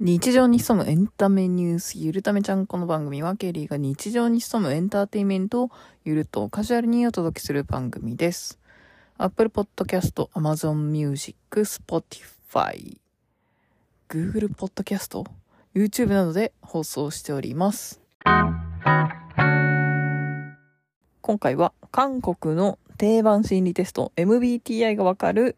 日常に潜むエンタメニュース、ゆるためちゃんこの番組は、ケリーが日常に潜むエンターテインメントをゆるとカジュアルにお届けする番組です。Apple Podcast、Amazon Music、Spotify、Google Podcast、YouTube などで放送しております。今回は韓国の定番心理テスト MBTI がわかる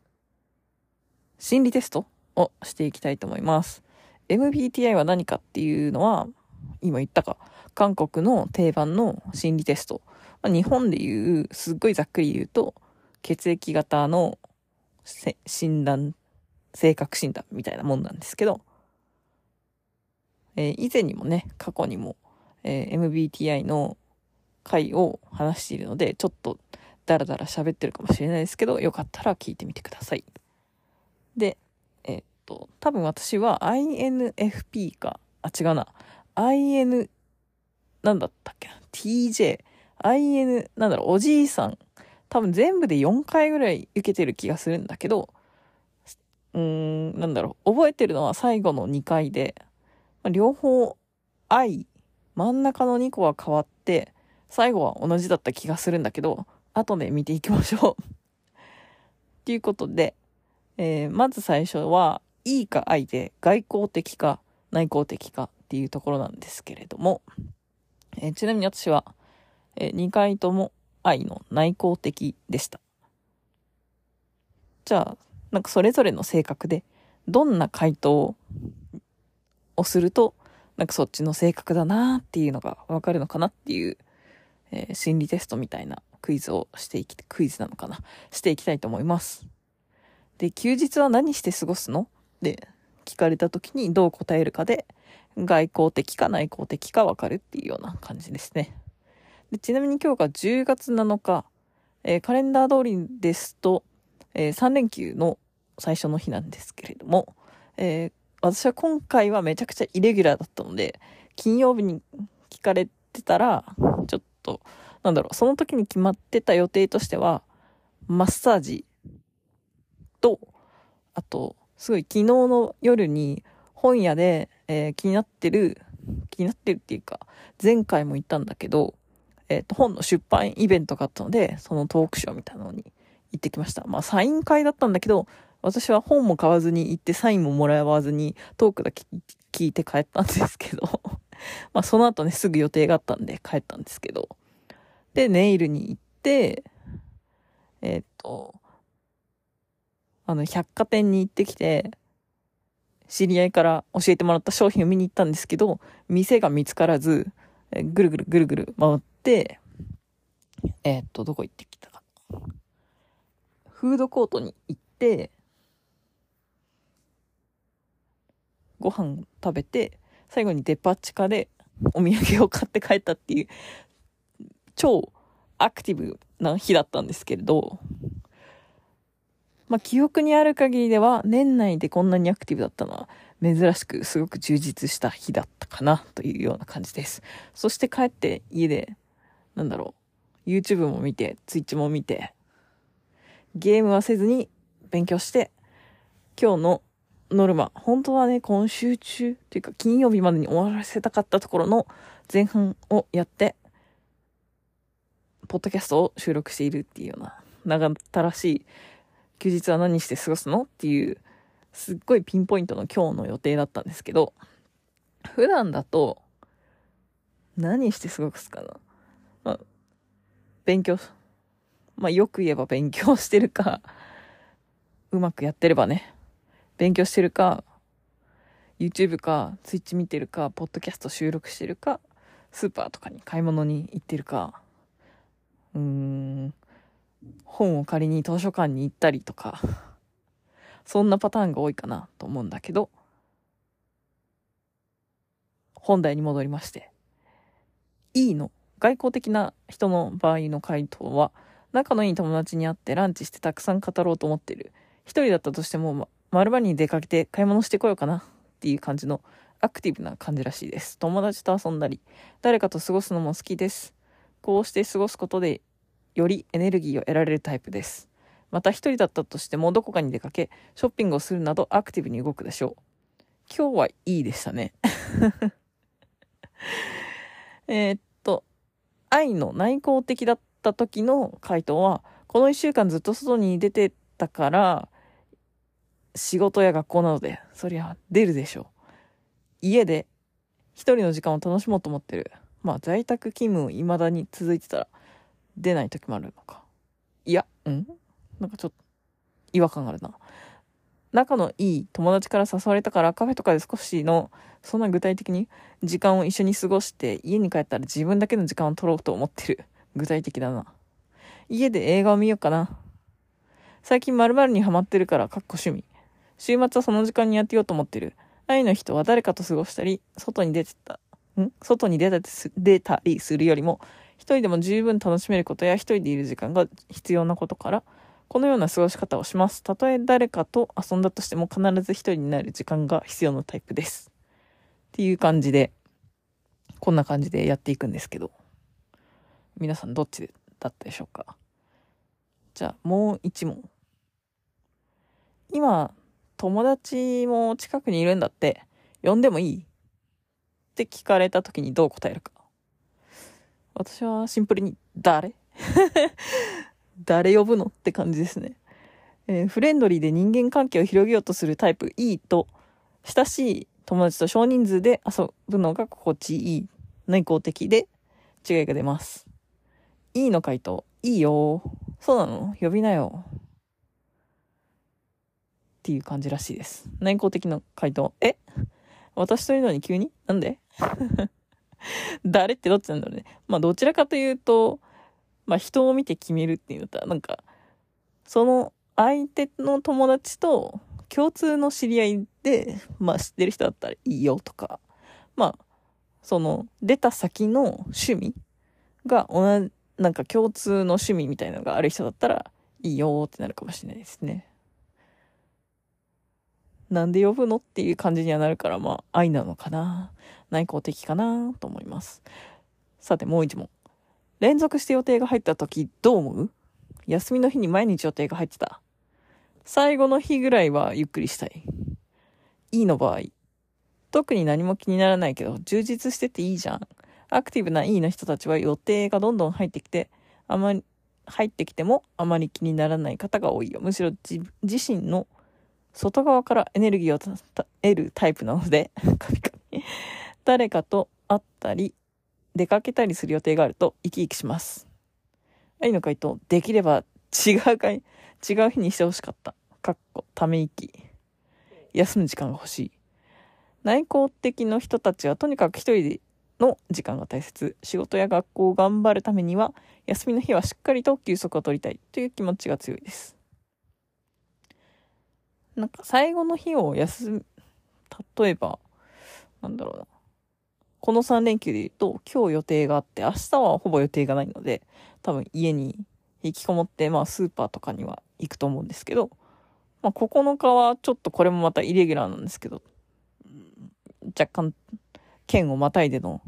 心理テストをしていきたいと思います。MBTI は何かっていうのは、今言ったか、韓国の定番の心理テスト。ま日本で言う、すっごいざっくり言うと、血液型の診断、性格診断みたいなもんなんですけど、えー以前にもね、過去にも、えー MBTI の回を話しているので、ちょっとダラダラ喋ってるかもしれないですけど、よかったら聞いてみてください。で、と、多分私は INFP か、あ、違うな。IN、なんだったっけ？TJ、IN、なんだろう、おじいさん。多分全部で4回ぐらい受けてる気がするんだけど、うーん、なんだろう、覚えてるのは最後の2回で、まあ両方 I、真ん中の2個は変わって、最後は同じだった気がするんだけど、後で見ていきましょう。っていうことで、えーまず最初は、いいか愛で外交的か内向的かっていうところなんですけれども、えーちなみに私は、え2回とも愛の内向的でした。じゃあ、なんかそれぞれの性格で、どんな回答をすると、なんかそっちの性格だなっていうのがわかるのかなっていう、えー心理テストみたいなクイズをしていき、クイズなのかな？していきたいと思います。で、休日は何して過ごすの？で聞かれた時にどう答えるかで、外交的か内向的か分かるっていうような感じですね。でちなみに今日が10月7日、えーカレンダー通りですと、え3連休の最初の日なんですけれども、えー私は今回はめちゃくちゃイレギュラーだったので、金曜日に聞かれてたら、ちょっと、なんだろう、その時に決まってた予定としては、マッサージと、あと、すごい昨日の夜に本屋で、えー気になってる、気になってるっていうか、前回も言ったんだけど、えっ、と、本の出版イベントがあったので、そのトークショーみたいなのに行ってきました。まあ、サイン会だったんだけど、私は本も買わずに行ってサインももらわずにトークだけ聞いて帰ったんですけど、まあ、その後ね、すぐ予定があったんで帰ったんですけど、で、ネイルに行って、えっ、と、あの、百貨店に行ってきて、知り合いから教えてもらった商品を見に行ったんですけど、店が見つからず、えぐるぐるぐるぐる回って、えっ、と、どこ行ってきたか。フードコートに行って、ご飯食べて、最後にデパ地下でお土産を買って帰ったっていう、超アクティブな日だったんですけれど、まあ、記憶にある限りでは、年内でこんなにアクティブだったのは、珍しくすごく充実した日だったかな、というような感じです。そして帰って家で、なんだろう、YouTube も見て、Twitch も見て、ゲームはせずに勉強して、今日のノルマ、本当はね、今週中、というか金曜日までに終わらせたかったところの前半をやって、ポッドキャストを収録しているっていうような、長ったらしい休日は何して過ごすの？っていう、すっごいピンポイントの今日の予定だったんですけど、普段だと、何して過ごすかな？まあ、勉強、まあよく言えば勉強してるか、うまくやってればね、勉強してるか、YouTube か、Twitch 見てるか、ポッドキャスト収録してるか、スーパーとかに買い物に行ってるか、うーん、本を借りに図書館に行ったりとか、そんなパターンが多いかなと思うんだけど、本題に戻りまして、いいの、外交的な人の場合の回答は、仲のいい友達に会ってランチしてたくさん語ろうと思ってる。一人だったとしても、ま、丸場に出かけて買い物してこようかなっていう感じのアクティブな感じらしいです。友達と遊んだり、誰かと過ごすのも好きです。こうして過ごすことでよりエネルギーを得られるタイプです。また一人だったとしてもどこかに出かけ、ショッピングをするなどアクティブに動くでしょう。今日はいいでしたね。えっと、愛の内向的だった時の回答は、この一週間ずっと外に出てたから、仕事や学校などで、そりゃ出るでしょう。家で一人の時間を楽しもうと思ってる。まあ在宅勤務未だに続いてたら出ない時もあるのか。いや、ん？なんかちょっと違和感があるな。仲のいい友達から誘われたからカフェとかで少しの、そんな具体的に時間を一緒に過ごして家に帰ったら自分だけの時間を取ろうと思ってる。具体的だな。家で映画を見ようかな。最近〇〇にハマってるから、かっこ趣味。週末はその時間にやってようと思ってる。愛の人は誰かと過ごしたり、外に出てた、ん？外に出た出たりするよりも、一人でも十分楽しめることや一人でいる時間が必要なことから、このような過ごし方をします。たとえ誰かと遊んだとしても必ず一人になる時間が必要なタイプです。っていう感じで、こんな感じでやっていくんですけど、皆さんどっちだったでしょうか？じゃあもう一問。今、友達も近くにいるんだって、呼んでもいい？って聞かれた時にどう答えるか。私はシンプルに、誰？誰呼ぶのって感じですね。えーフレンドリーで人間関係を広げようとするタイプ E と、親しい友達と少人数で遊ぶのが心地いい、内向的で違いが出ます。E の回答、いいよ。そうなの？呼びなよ。っていう感じらしいです。内向的な回答、え？私というのに急に？なんで？誰ってどっちなんだろうね。まあどちらかというと、まあ人を見て決めるっていうのとは、なんか、その相手の友達と共通の知り合いで、まあ知ってる人だったらいいよとか、まあ、その出た先の趣味が同じ、なんか共通の趣味みたいなのがある人だったらいいよってなるかもしれないですね。なんで呼ぶのっていう感じにはなるから、まあ愛なのかな内向的かなと思います。さてもう一問。連続して予定が入った時どう思う？休みの日に毎日予定が入ってた。最後の日ぐらいはゆっくりしたい。いいの場合。特に何も気にならないけど、充実してていいじゃん。アクティブないいの人たちは予定がどんどん入ってきて、あまり、入ってきてもあまり気にならない方が多いよ。むしろ自身の外側からエネルギーを得るタイプなので、カピカピ。誰かと会ったり、出かけたりする予定があると生き生きします。愛の回答、できれば違う回、違う日にしてほしかった。かっこ、ため息。休む時間が欲しい。内向的の人たちはとにかく一人の時間が大切。仕事や学校を頑張るためには、休みの日はしっかりと休息を取りたいという気持ちが強いです。なんか最後の日を休む、例えば、なんだろうな。この3連休で言うと、今日予定があって、明日はほぼ予定がないので、多分家に引きこもって、まあスーパーとかには行くと思うんですけど、まあ9日はちょっとこれもまたイレギュラーなんですけど、若干県をまたいでの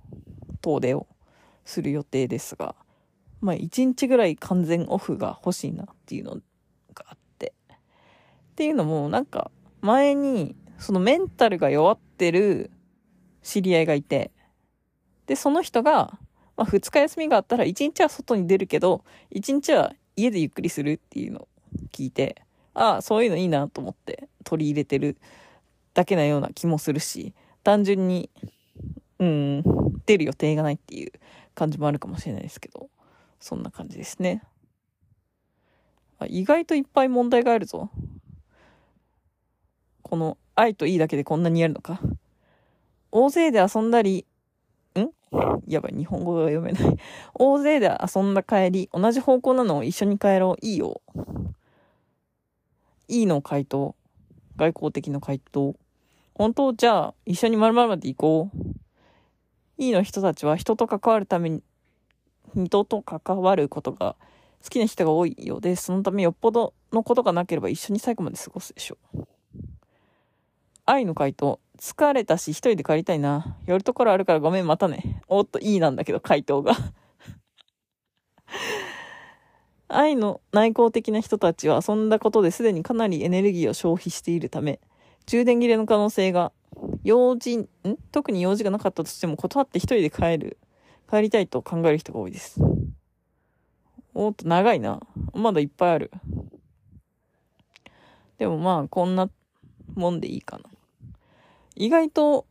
遠出をする予定ですが、まあ1日ぐらい完全オフが欲しいなっていうのがあって。っていうのもなんか前にそのメンタルが弱ってる知り合いがいて、で、その人が、まあ、2日休みがあったら1日は外に出るけど、1日は家でゆっくりするっていうのを聞いて、ああ、そういうのいいなと思って取り入れてるだけなような気もするし、単純に、うん、出る予定がないっていう感じもあるかもしれないですけど、そんな感じですね。あ意外といっぱい問題があるぞ。この愛といいだけでこんなにやるのか。大勢で遊んだり、ん？やばい、日本語が読めない。大勢で遊んだ帰り、同じ方向なのを一緒に帰ろう。いいよ。いいの回答。外交的の回答。本当？じゃあ、一緒に〇〇まで行こう。いいの？人たちは人と関わるために、人と関わることが好きな人が多いようで、そのためよっぽどのことがなければ一緒に最後まで過ごすでしょう。愛の回答。疲れたし一人で帰りたいな。寄るところあるからごめんまたね。おっと、いいなんだけど回答が。愛の内向的な人たちは遊んだことですでにかなりエネルギーを消費しているため、充電切れの可能性が用事、ん？特に用事がなかったとしても断って一人で帰る。帰りたいと考える人が多いです。おっと、長いな。まだいっぱいある。でもまあ、こんなもんでいいかな。意外と、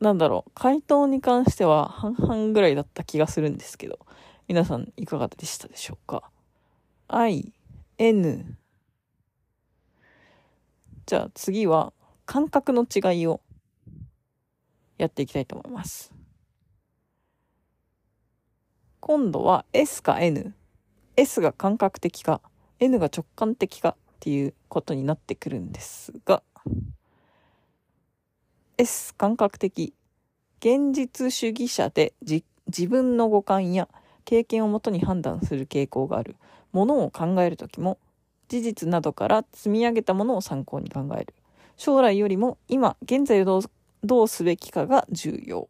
なんだろう、回答に関しては半々ぐらいだった気がするんですけど、皆さんいかがでしたでしょうか ?I, N じゃあ次は感覚の違いをやっていきたいと思います。今度は S か N。S が感覚的か、N が直感的かっていうことになってくるんですが、S 感覚的。現実主義者で自分の五感や経験をもとに判断する傾向がある。ものを考えるときも事実などから積み上げたものを参考に考える。将来よりも今、現在をどうどうすべきかが重要。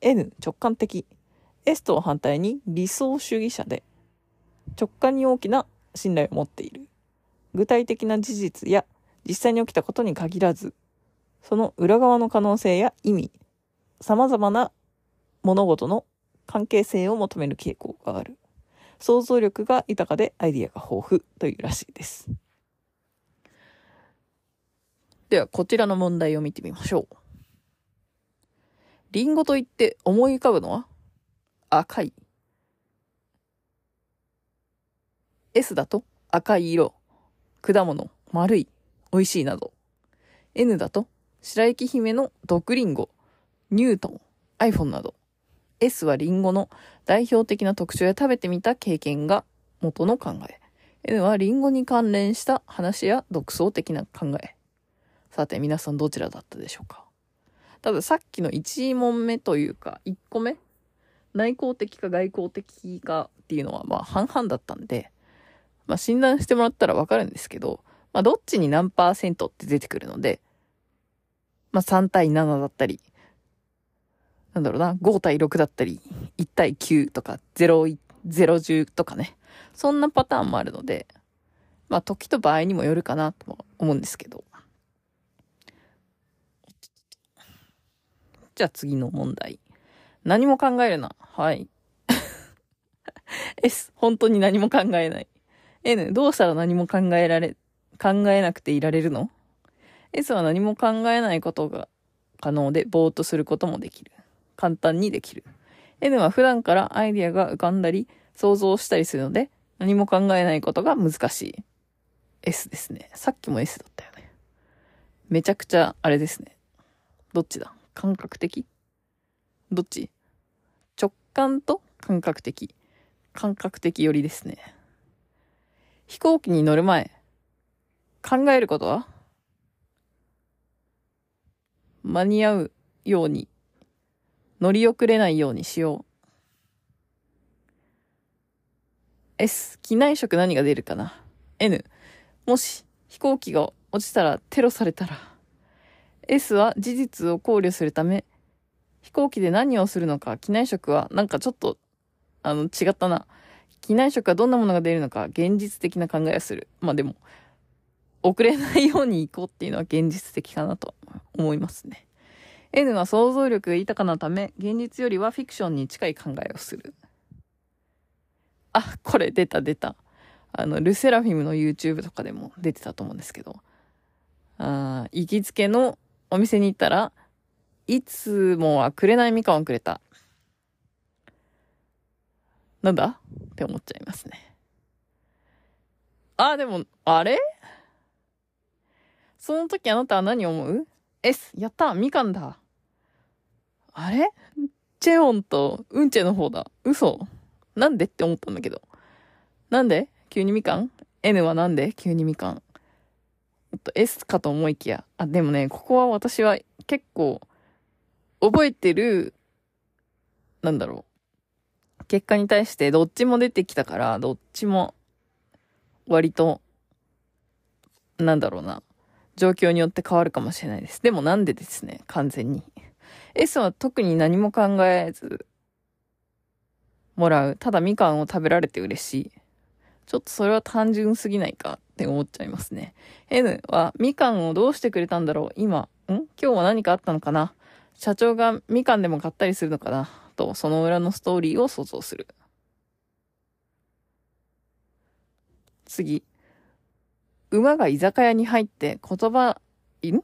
N、直感的。S と反対に理想主義者で、直感に大きな信頼を持っている。具体的な事実や実際に起きたことに限らず、その裏側の可能性や意味、様々な物事の関係性を求める傾向がある。想像力が豊かでアイディアが豊富というらしいです。では、こちらの問題を見てみましょう。リンゴと言って思い浮かぶのは？赤い。S だと？赤い色、果物、丸い、美味しいなど。N だと？白雪姫の毒リンゴ、ニュートン、iPhone など。S はリンゴの代表的な特徴や食べてみた経験が元の考え。N はリンゴに関連した話や独創的な考え。さて皆さんどちらだったでしょうか？多分さっきの1問目というか1個目？内向的か外向的かっていうのはまあ半々だったんで、まあ診断してもらったらわかるんですけど、まあどっちに何パーセントって出てくるので、まあ3対7だったり、なんだろうな、5対6だったり、1対9とか、0、0、10とかね。そんなパターンもあるので、まあ時と場合にもよるかなと思うんですけど。じゃあ次の問題。何も考えるな。はい。S、本当に何も考えない。N、どうしたら何も考えられ、考えなくていられるの？?S は何も考えないことが可能で、ぼーっとすることもできる。簡単にできる。N は普段からアイディアが浮かんだり、想像したりするので、何も考えないことが難しい。S ですね。さっきも S だったよね。めちゃくちゃ、あれですね。どっちだ？感覚的？どっち？直感と感覚的。感覚的寄りですね。飛行機に乗る前、考えることは？間に合うように乗り遅れないようにしよう。S、機内食何が出るかな ?N、もし飛行機が落ちたらテロされたら。S は事実を考慮するため、飛行機で何をするのか、機内食はなんかちょっと、あの、違ったな。機内食はどんなものが出るのか、現実的な考えをする。まあでも、遅れないように行こうっていうのは現実的かなと思いますね。N は想像力が豊かなため、現実よりはフィクションに近い考えをする。あ、これ出た出た。あの、ルセラフィムの YouTube とかでも出てたと思うんですけど、あ行きつけのお店に行ったら、いつもはくれないみかんをくれた。なんだ？って思っちゃいますね。あ、でも、あれ？その時あなたは何を思う ?S、やったみかんだあれ？チェオンとウンチェの方だ。嘘なんで？って思ったんだけど。なんで？急にみかん ?N はなんで？急にみかんえっと、S かと思いきや。あ、でもね、ここは私は結構、覚えてる、なんだろう。結果に対してどっちも出てきたから、どっちも、割と、なんだろうな。状況によって変わるかもしれないです。でもなんでですね、完全に。S は特に何も考えずもらう。ただみかんを食べられて嬉しい。ちょっとそれは単純すぎないかって思っちゃいますね。N はみかんをどうしてくれたんだろう今ん？今日は何かあったのかな？社長がみかんでも買ったりするのかな？と、その裏のストーリーを想像する。次。馬が居酒屋に入って言葉、ん？ちょっ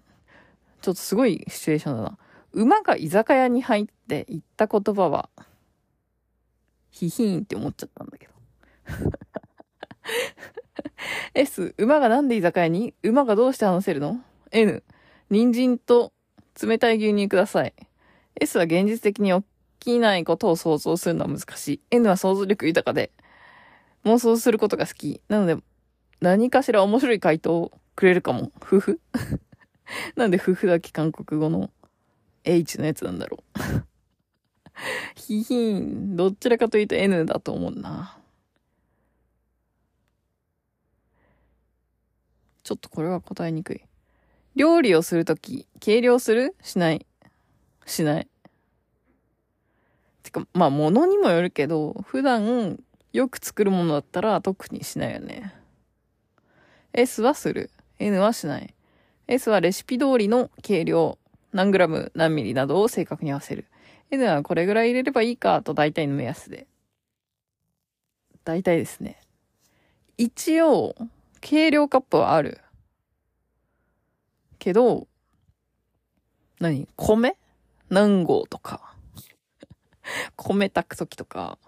とすごいシチュエーションだな。馬が居酒屋に入って言った言葉は、ヒヒーンって思っちゃったんだけど。S、馬がなんで居酒屋に？馬がどうして話せるの ?N、人参と冷たい牛乳ください。S は現実的に起きないことを想像するのは難しい。N は想像力豊かで、妄想することが好き。なので、何かしら面白い回答をくれるかも。夫婦 なんで夫婦だけ韓国語の H のやつなんだろう。ひひん。どちらかというと N だと思うな。ちょっとこれは答えにくい。料理をするとき、計量する？しないしない。てか、まあ、物にもよるけど、普段よく作るものだったら特にしないよね。S はする。N はしない。S はレシピ通りの計量、何グラム、何ミリなどを正確に合わせる。N はこれぐらい入れればいいかと大体の目安で。大体ですね。一応、計量カップはある。けど、何？米？何合とか。米炊くときとか。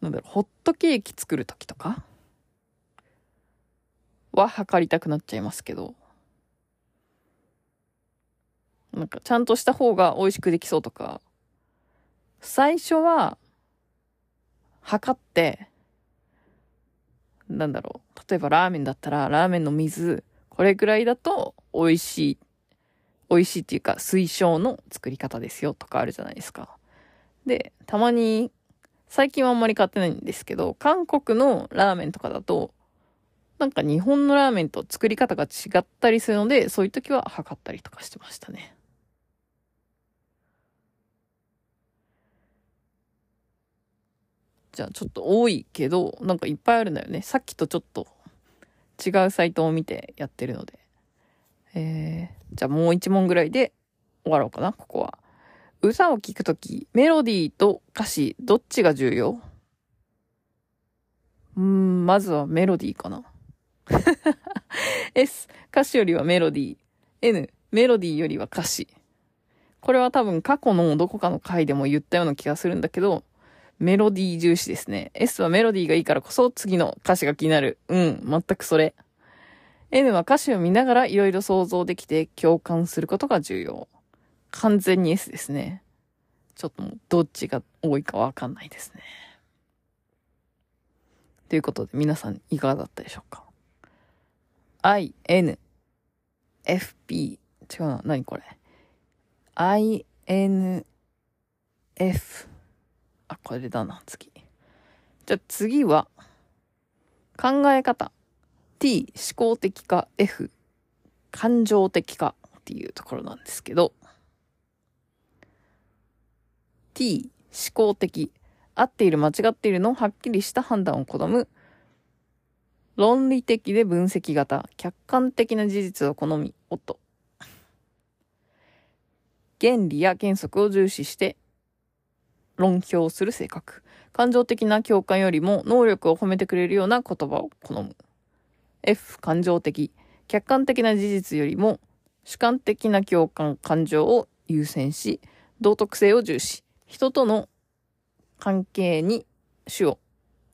なんだろう、ホットケーキ作るときとかは測りたくなっちゃいますけど。なんかちゃんとした方が美味しくできそうとか。最初は、測って、なんだろう。例えばラーメンだったら、ラーメンの水、これぐらいだと美味しい。美味しいっていうか、推奨の作り方ですよとかあるじゃないですか。で、たまに、最近はあんまり買ってないんですけど、韓国のラーメンとかだと、なんか日本のラーメンと作り方が違ったりするので、そういう時は測ったりとかしてましたね。じゃあちょっと多いけど、なんかいっぱいあるんだよね。さっきとちょっと違うサイトを見てやってるので。えー、じゃあもう一問ぐらいで終わろうかな、ここは。歌を聴くとき、メロディーと歌詞、どっちが重要？うん、まずはメロディーかな。S、歌詞よりはメロディー。N、メロディーよりは歌詞。これは多分過去のどこかの回でも言ったような気がするんだけど、メロディー重視ですね。S はメロディーがいいからこそ次の歌詞が気になる。うん、全くそれ。N は歌詞を見ながら色々想像できて共感することが重要。完全に S ですね。ちょっともうどっちが多いかわかんないですね。ということで皆さんいかがだったでしょうか？?I, N, F, P 違うな。何これ ?I, N, F あ、これだな、次。じゃあ次は、考え方。T、思考的か、F、感情的かっていうところなんですけど、T、思考的。合っている間違っているのをはっきりした判断を好む。論理的で分析型。客観的な事実を好み。おっと。原理や原則を重視して論評する性格。感情的な共感よりも能力を褒めてくれるような言葉を好む。F、感情的。客観的な事実よりも主観的な共感、感情を優先し、道徳性を重視。人との関係に主を、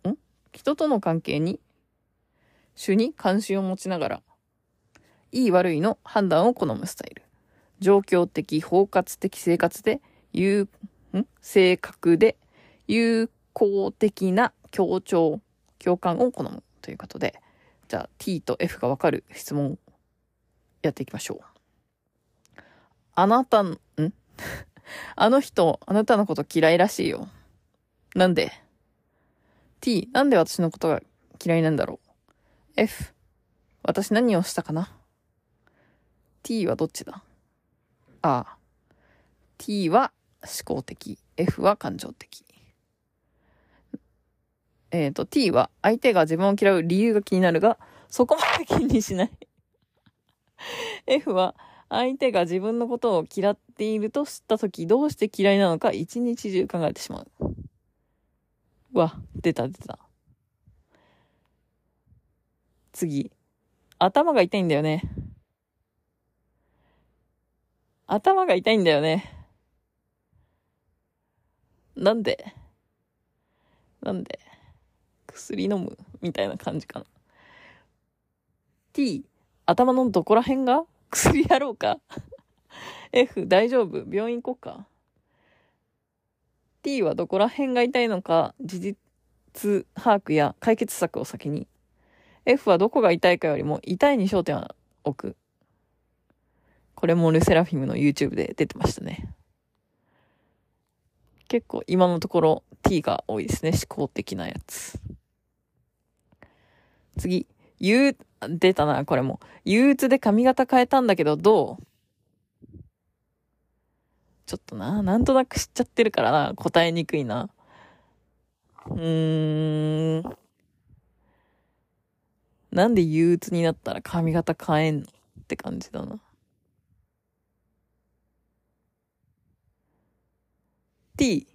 ん？人との関係に主に関心を持ちながら、いい悪いの判断を好むスタイル。状況的、包括的生活で、有ん？正確で有効的な協調、共感を好むということで、じゃあ T と F がわかる質問やっていきましょう。あなた、ん？あの人、あなたのこと嫌いらしいよ。なんで ?T、なんで私のことが嫌いなんだろう？?F、私何をしたかな ?T はどっちだ？ああ。T は思考的。F は感情的。えっ、ー、と、T は相手が自分を嫌う理由が気になるが、そこまで気にしない F は相手が自分のことを嫌っていると知ったとき、どうして嫌いなのか一日中考えてしま。うわ、出た出た。次。頭が痛いんだよね。頭が痛いんだよね。なんで？なんで？薬飲むみたいな感じかな。t、頭のどこら辺が？薬やろうか ?F、大丈夫？病院行こうか ?T はどこら辺が痛いのか、事実把握や解決策を先に。F はどこが痛いかよりも痛いに焦点を置く。これもルセラフィムの YouTube で出てましたね。結構今のところ T が多いですね。思考的なやつ。次。憂、う、出たな、これも。憂鬱で髪型変えたんだけど、どう？ちょっとな、なんとなく知っちゃってるからな、答えにくいな。うーん。なんで憂鬱になったら髪型変えんの？って感じだな。T。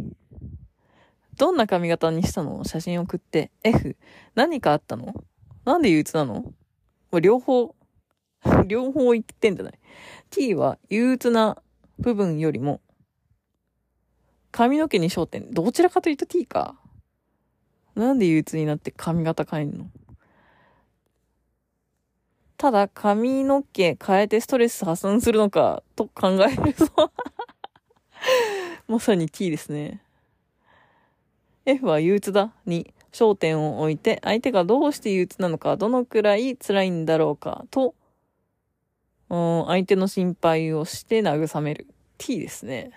どんな髪型にしたの？写真送って。F。何かあったの？なんで憂鬱なの？両方、両方言ってんじゃない ?T は憂鬱な部分よりも、髪の毛に焦点。どちらかというと T か。なんで憂鬱になって髪型変えんの？ただ髪の毛変えてストレス発散するのかと考えるとまさに T ですね。F は憂鬱だに焦点を置いて、相手がどうして憂鬱なのか、どのくらい辛いんだろうか、と、相手の心配をして慰める。T ですね。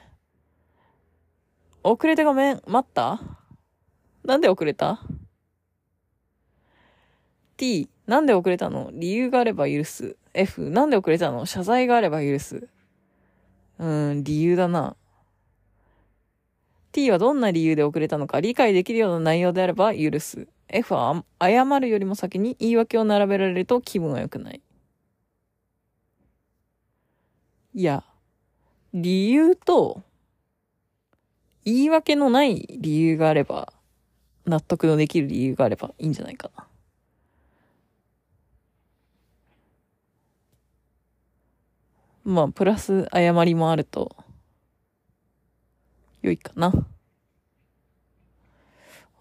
遅れてごめん。待った？なんで遅れた ?T、なんで遅れたの？理由があれば許す。F、なんで遅れたの？謝罪があれば許す。うーん、理由だな。T はどんな理由で遅れたのか？理解できるような内容であれば許す。F は謝るよりも先に言い訳を並べられると気分は良くない。いや、理由と、言い訳のない理由があれば、納得のできる理由があればいいんじゃないかな。まあ、プラス謝りもあると、良いかな。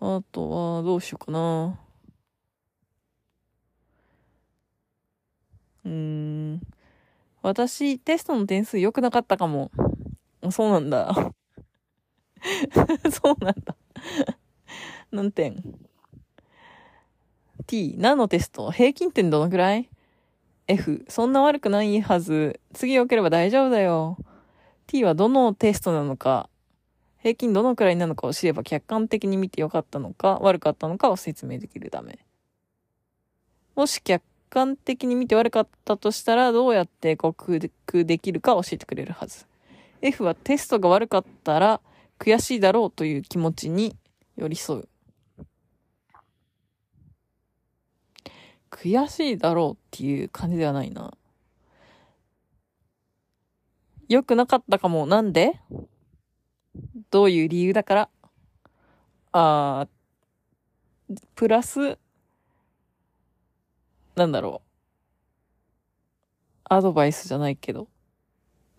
あとは、どうしようかな。うーん。私、テストの点数良くなかったかも。そうなんだ。そうなんだ。何点 ?t、何のテスト？平均点どのくらい？?f、そんな悪くないはず。次良ければ大丈夫だよ。t はどのテストなのか平均どのくらいなのかを知れば客観的に見て良かったのか悪かったのかを説明できるため。もし客観的に見て悪かったとしたらどうやって克服できるか教えてくれるはず。F はテストが悪かったら悔しいだろうという気持ちに寄り添う。悔しいだろうっていう感じではないな。良くなかったかも。なんで？どういう理由だから、あー、プラス、なんだろう。アドバイスじゃないけど、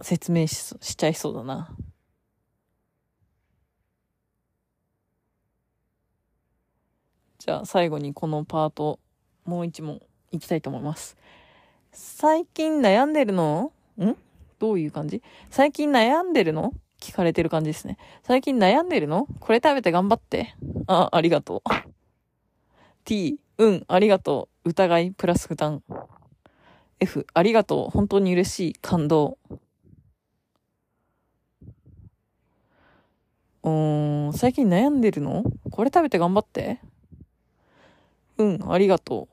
説明ししちゃいそうだな。じゃあ最後にこのパート、もう一問いきたいと思います。最近悩んでるの？ん？どういう感じ？最近悩んでるの？聞かれてる感じですね。最近悩んでるの？これ食べて頑張って。あ、ありがとう。t、うん、ありがとう。疑い、プラス負担。f、ありがとう。本当に嬉しい。感動。うーん、最近悩んでるの？これ食べて頑張って。うん、ありがと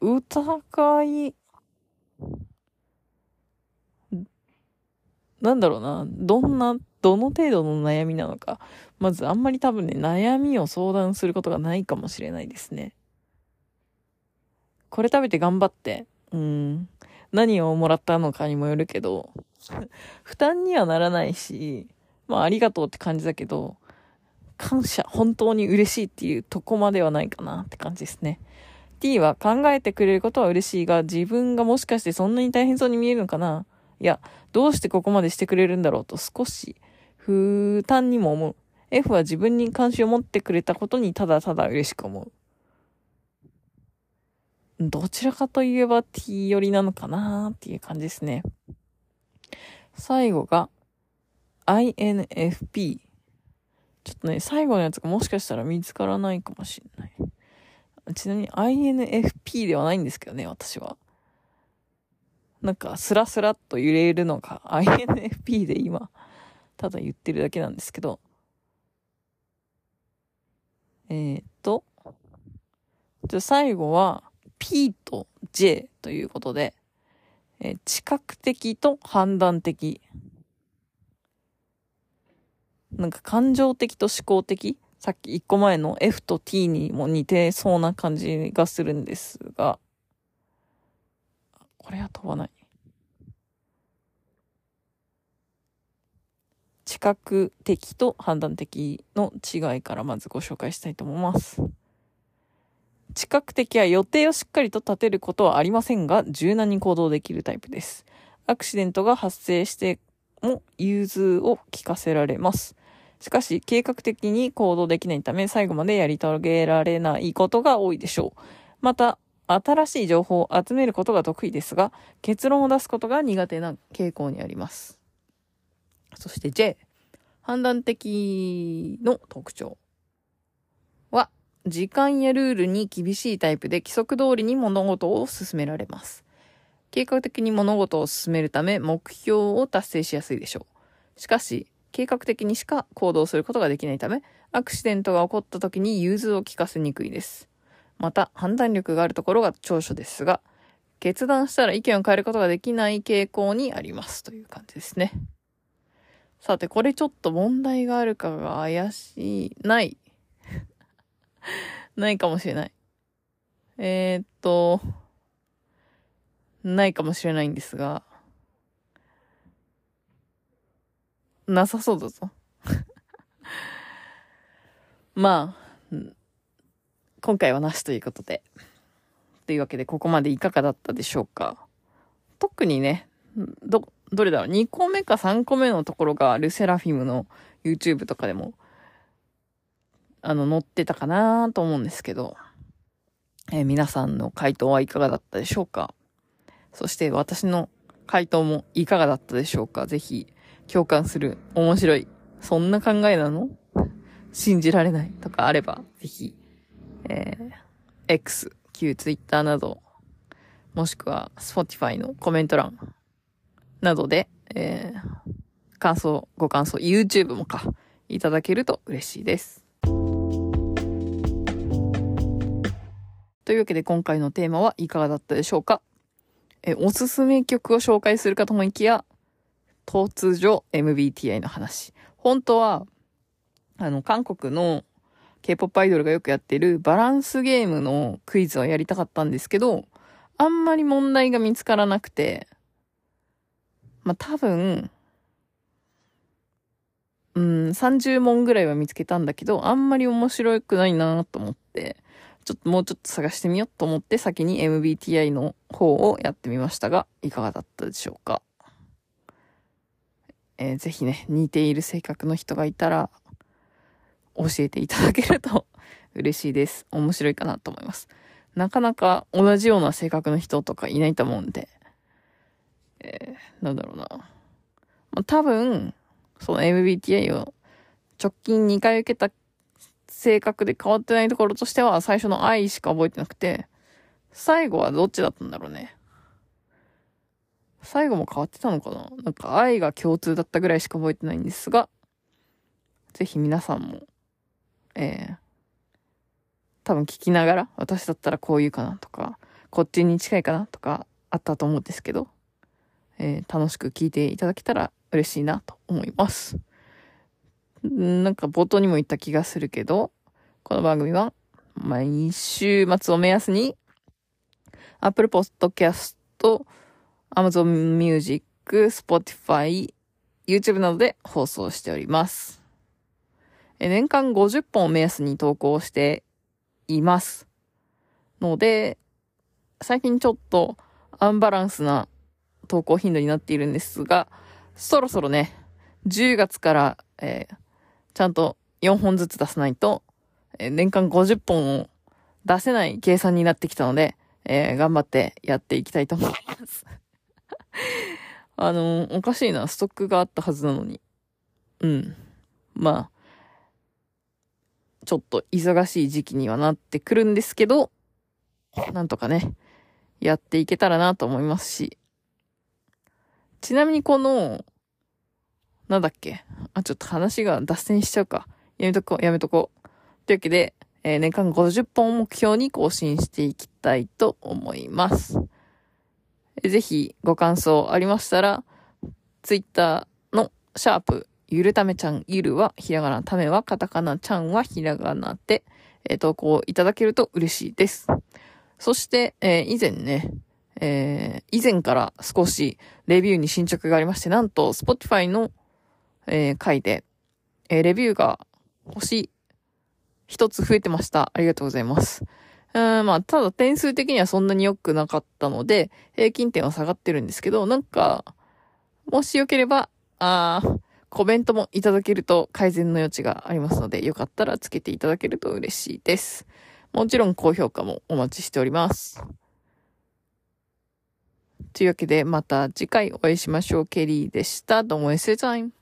う。疑い、なんだろうな、どんな、どの程度の悩みなのか。まずあんまり多分ね、悩みを相談することがないかもしれないですね。これ食べて頑張って。うん、何をもらったのかにもよるけど、負担にはならないし、まあありがとうって感じだけど、感謝、本当に嬉しいっていうとこまではないかなって感じですね。T は考えてくれることは嬉しいが、自分がもしかしてそんなに大変そうに見えるのかな？いや、どうしてここまでしてくれるんだろうと少し負担にも思う。F は自分に関心を持ってくれたことにただただ嬉しく思う。どちらかといえば T 寄りなのかなっていう感じですね。最後が INFP。ちょっとね、最後のやつがもしかしたら見つからないかもしれない。ちなみに INFP ではないんですけどね、私は。なんか、スラスラっと揺れるのが INFP で今、ただ言ってるだけなんですけど。えー、っと、じゃ最後は P と J ということで、えー、知覚的と判断的。なんか感情的と思考的？さっき一個前の F と T にも似てそうな感じがするんですが、これは飛ばない。知覚的と判断的の違いからまずご紹介したいと思います。知覚的は予定をしっかりと立てることはありませんが、柔軟に行動できるタイプです。アクシデントが発生しても融通を聞かせられます。しかし、計画的に行動できないため、最後までやり遂げられないことが多いでしょう。また、新しい情報を集めることが得意ですが、結論を出すことが苦手な傾向にあります。そして J、判断的の特徴は、時間やルールに厳しいタイプで規則通りに物事を進められます。計画的に物事を進めるため目標を達成しやすいでしょう。しかし、計画的にしか行動することができないため、アクシデントが起こった時に融通を利かせにくいです。また、判断力があるところが長所ですが、決断したら意見を変えることができない傾向にありますという感じですね。さて、これちょっと問題があるかが怪しい、ない。ないかもしれない。えー、っと、ないかもしれないんですが、なさそうだぞ。まあ、今回はなしということで。というわけで、ここまでいかがだったでしょうか。特にね、ど、どれだろう ?2 個目か3個目のところがルセラフィムの YouTube とかでも、あの、載ってたかなと思うんですけど、えー、皆さんの回答はいかがだったでしょうかそして私の回答もいかがだったでしょうかぜひ、共感する、面白い、そんな考えなの？信じられないとかあれば、ぜひ、えー、X、旧 Twitter など、もしくは Spotify のコメント欄などで、えー、感想、ご感想、YouTube もか、いただけると嬉しいです。というわけで今回のテーマはいかがだったでしょうか？え、おすすめ曲を紹介するかと思いきや、突如 MBTI の話。本当は、あの、韓国の K-POP アイドルがよくやってるバランスゲームのクイズをやりたかったんですけど、あんまり問題が見つからなくて、まあ、多分、うん、30問ぐらいは見つけたんだけど、あんまり面白くないなと思って、ちょっともうちょっと探してみようと思って先に MBTI の方をやってみましたが、いかがだったでしょうか？えー、ぜひね、似ている性格の人がいたら、教えていただけると 嬉しいです。面白いかなと思います。なかなか同じような性格の人とかいないと思うんで、えー、なんだろうな。まあ、多分、その MBTI を直近2回受けた性格で変わってないところとしては、最初の愛しか覚えてなくて、最後はどっちだったんだろうね。最後も変わってたのかな？なんか愛が共通だったぐらいしか覚えてないんですが、ぜひ皆さんも、えー、多分聞きながら、私だったらこう言うかなとか、こっちに近いかなとかあったと思うんですけど、えー、楽しく聞いていただけたら嬉しいなと思います。なんか冒頭にも言った気がするけど、この番組は毎週末を目安に、Apple Podcast Amazon Music、Spotify、YouTube などで放送しております。年間50本を目安に投稿しています。ので、最近ちょっとアンバランスな投稿頻度になっているんですが、そろそろね、10月から、えー、ちゃんと4本ずつ出さないと、えー、年間50本を出せない計算になってきたので、えー、頑張ってやっていきたいと思いますあの、おかしいな、ストックがあったはずなのに。うん。まあ、ちょっと忙しい時期にはなってくるんですけど、なんとかね、やっていけたらなと思いますし。ちなみにこの、なんだっけ？あ、ちょっと話が脱線しちゃうか。やめとこう、やめとこう。というわけで、えー、年間50本を目標に更新していきたいと思います。ぜひご感想ありましたら、ツイッターのシャープ、ゆるためちゃん、ゆるはひらがな、ためはカタカナ、ちゃんはひらがなで、えー、投稿いただけると嬉しいです。そして、えー、以前ね、えー、以前から少しレビューに進捗がありまして、なんと、Spotify の、えー、回で、えー、レビューが星一つ増えてました。ありがとうございます。うん、まあ、ただ点数的にはそんなに良くなかったので、平均点は下がってるんですけど、なんか、もしよければ、あコメントもいただけると改善の余地がありますので、よかったらつけていただけると嬉しいです。もちろん高評価もお待ちしております。というわけで、また次回お会いしましょう。ケリーでした。どうもエッセイタイム。